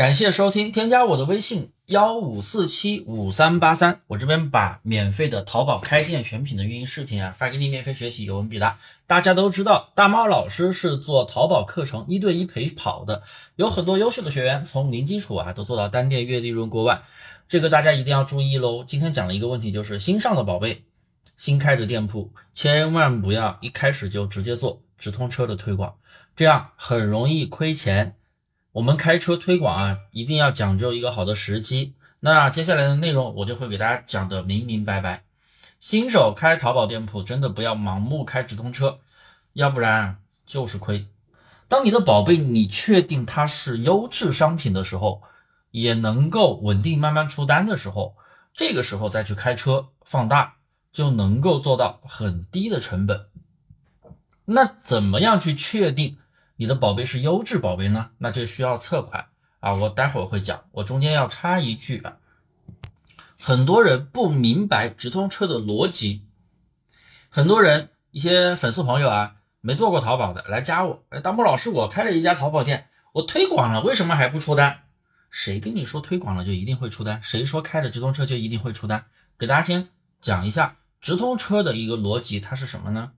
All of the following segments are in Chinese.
感谢收听，添加我的微信幺五四七五三八三，我这边把免费的淘宝开店选品的运营视频啊发给你免费学习，有问必答。大家都知道，大猫老师是做淘宝课程一对一陪跑的，有很多优秀的学员从零基础啊都做到单店月利润过万，这个大家一定要注意喽。今天讲了一个问题，就是新上的宝贝，新开的店铺，千万不要一开始就直接做直通车的推广，这样很容易亏钱。我们开车推广啊，一定要讲究一个好的时机。那接下来的内容我就会给大家讲的明明白白。新手开淘宝店铺真的不要盲目开直通车，要不然就是亏。当你的宝贝你确定它是优质商品的时候，也能够稳定慢慢出单的时候，这个时候再去开车放大，就能够做到很低的成本。那怎么样去确定？你的宝贝是优质宝贝呢，那就需要测款啊。我待会儿会讲，我中间要插一句啊，很多人不明白直通车的逻辑，很多人一些粉丝朋友啊，没做过淘宝的来加我，哎，大木老师，我开了一家淘宝店，我推广了，为什么还不出单？谁跟你说推广了就一定会出单？谁说开了直通车就一定会出单？给大家先讲一下直通车的一个逻辑，它是什么呢？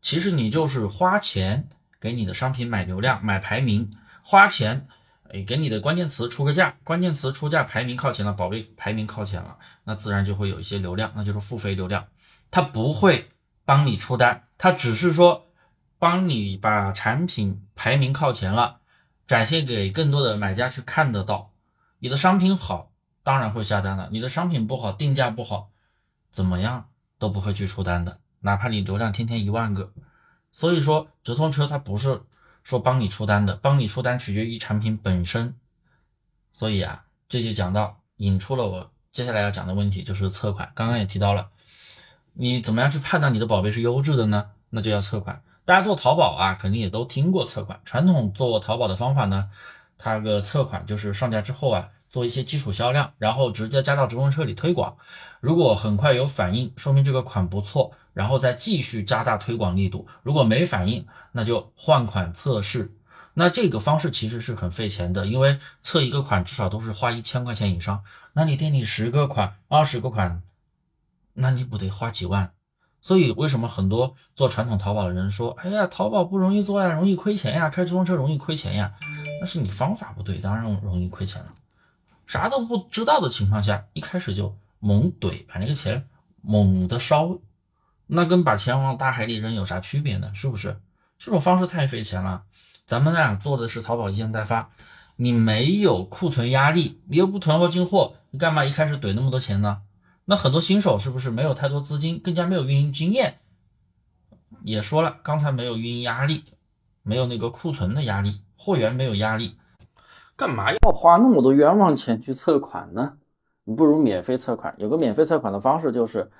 其实你就是花钱。给你的商品买流量、买排名，花钱，哎，给你的关键词出个价，关键词出价，排名靠前了，宝贝排名靠前了，那自然就会有一些流量，那就是付费流量。他不会帮你出单，他只是说帮你把产品排名靠前了，展现给更多的买家去看得到。你的商品好，当然会下单了；你的商品不好，定价不好，怎么样都不会去出单的，哪怕你流量天天一万个。所以说，直通车它不是说帮你出单的，帮你出单取决于产品本身。所以啊，这就讲到引出了我接下来要讲的问题，就是测款。刚刚也提到了，你怎么样去判断你的宝贝是优质的呢？那就要测款。大家做淘宝啊，肯定也都听过测款。传统做淘宝的方法呢，它个测款就是上架之后啊。做一些基础销量，然后直接加到直通车里推广。如果很快有反应，说明这个款不错，然后再继续加大推广力度。如果没反应，那就换款测试。那这个方式其实是很费钱的，因为测一个款至少都是花一千块钱以上。那你店里十个款、二十个款，那你不得花几万？所以为什么很多做传统淘宝的人说：“哎呀，淘宝不容易做呀，容易亏钱呀，开直通车容易亏钱呀？”那是你方法不对，当然容易亏钱了。啥都不知道的情况下，一开始就猛怼，把那个钱猛的烧，那跟把钱往大海里扔有啥区别呢？是不是？这种方式太费钱了。咱们俩做的是淘宝一件代发，你没有库存压力，你又不囤货进货，你干嘛一开始怼那么多钱呢？那很多新手是不是没有太多资金，更加没有运营经验？也说了，刚才没有运营压力，没有那个库存的压力，货源没有压力。干嘛要花那么多冤枉钱去测款呢？你不如免费测款。有个免费测款的方式，就是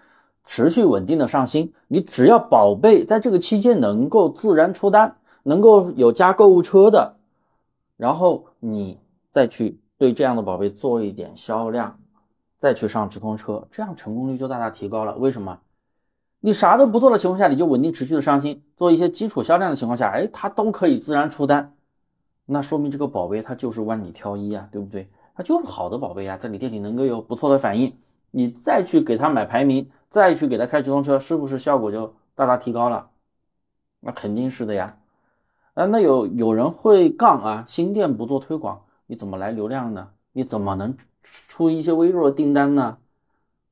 持续稳定的上新。你只要宝贝在这个期间能够自然出单，能够有加购物车的，然后你再去对这样的宝贝做一点销量，再去上直通车，这样成功率就大大提高了。为什么？你啥都不做的情况下，你就稳定持续的上新，做一些基础销量的情况下，哎，它都可以自然出单。那说明这个宝贝它就是万里挑一啊，对不对？它就是好的宝贝啊，在你店里能够有不错的反应，你再去给它买排名，再去给他开直通车，是不是效果就大大提高了？那肯定是的呀。啊，那有有人会杠啊，新店不做推广，你怎么来流量呢？你怎么能出一些微弱的订单呢？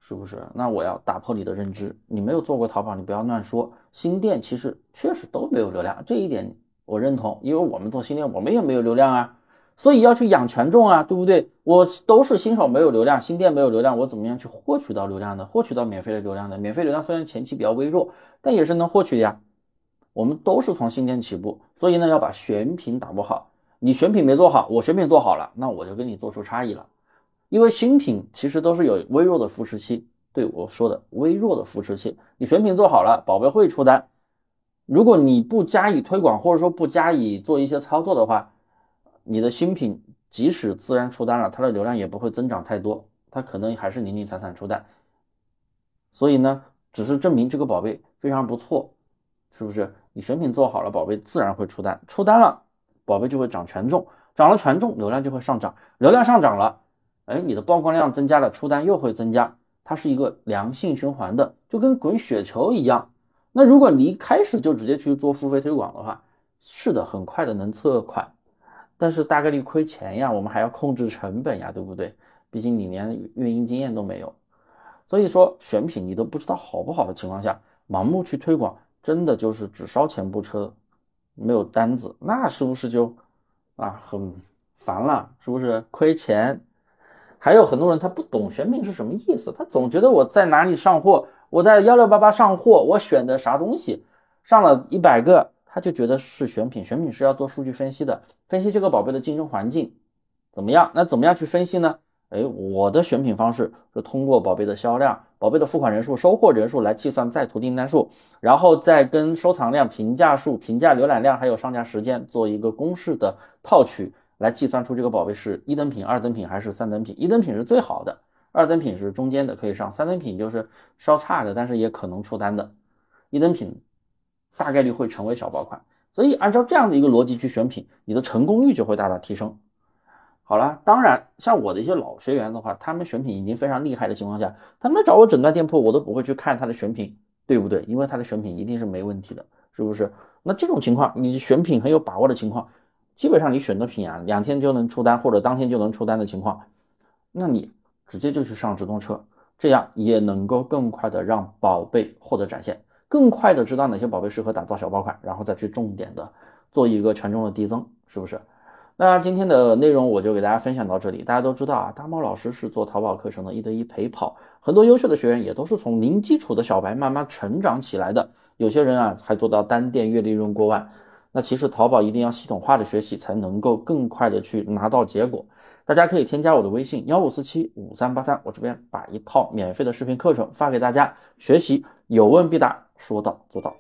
是不是？那我要打破你的认知，你没有做过淘宝，你不要乱说。新店其实确实都没有流量，这一点。我认同，因为我们做新店，我们也没有流量啊，所以要去养权重啊，对不对？我都是新手，没有流量，新店没有流量，我怎么样去获取到流量的？获取到免费的流量的？免费流量虽然前期比较微弱，但也是能获取的呀。我们都是从新店起步，所以呢，要把选品打磨好。你选品没做好，我选品做好了，那我就跟你做出差异了。因为新品其实都是有微弱的扶持期，对我说的微弱的扶持期，你选品做好了，宝贝会出单。如果你不加以推广，或者说不加以做一些操作的话，你的新品即使自然出单了，它的流量也不会增长太多，它可能还是零零散散出单。所以呢，只是证明这个宝贝非常不错，是不是？你选品做好了，宝贝自然会出单，出单了，宝贝就会长权重，涨了权重，流量就会上涨，流量上涨了，哎，你的曝光量增加了，出单又会增加，它是一个良性循环的，就跟滚雪球一样。那如果你一开始就直接去做付费推广的话，是的，很快的能测款，但是大概率亏钱呀，我们还要控制成本呀，对不对？毕竟你连运营经验都没有，所以说选品你都不知道好不好的情况下，盲目去推广，真的就是只烧钱不车，没有单子，那是不是就啊很烦了？是不是亏钱？还有很多人他不懂选品是什么意思，他总觉得我在哪里上货，我在幺六八八上货，我选的啥东西，上了一百个，他就觉得是选品。选品是要做数据分析的，分析这个宝贝的竞争环境怎么样？那怎么样去分析呢？哎，我的选品方式是通过宝贝的销量、宝贝的付款人数、收货人数来计算在途订单数，然后再跟收藏量、评价数、评价浏览量还有上架时间做一个公式的套取，来计算出这个宝贝是一等品、二等品还是三等品。一等品是最好的，二等品是中间的可以上，三等品就是稍差的，但是也可能出单的。一等品大概率会成为小爆款，所以按照这样的一个逻辑去选品，你的成功率就会大大提升。好了，当然，像我的一些老学员的话，他们选品已经非常厉害的情况下，他们找我诊断店铺，我都不会去看他的选品，对不对？因为他的选品一定是没问题的，是不是？那这种情况，你选品很有把握的情况，基本上你选的品啊，两天就能出单或者当天就能出单的情况，那你直接就去上直通车，这样也能够更快的让宝贝获得展现，更快的知道哪些宝贝适合打造小爆款，然后再去重点的做一个权重的递增，是不是？那今天的内容我就给大家分享到这里。大家都知道啊，大猫老师是做淘宝课程的一对一陪跑，很多优秀的学员也都是从零基础的小白慢慢成长起来的。有些人啊还做到单店月利润过万。那其实淘宝一定要系统化的学习，才能够更快的去拿到结果。大家可以添加我的微信幺五四七五三八三，我这边把一套免费的视频课程发给大家学习，有问必答，说到做到。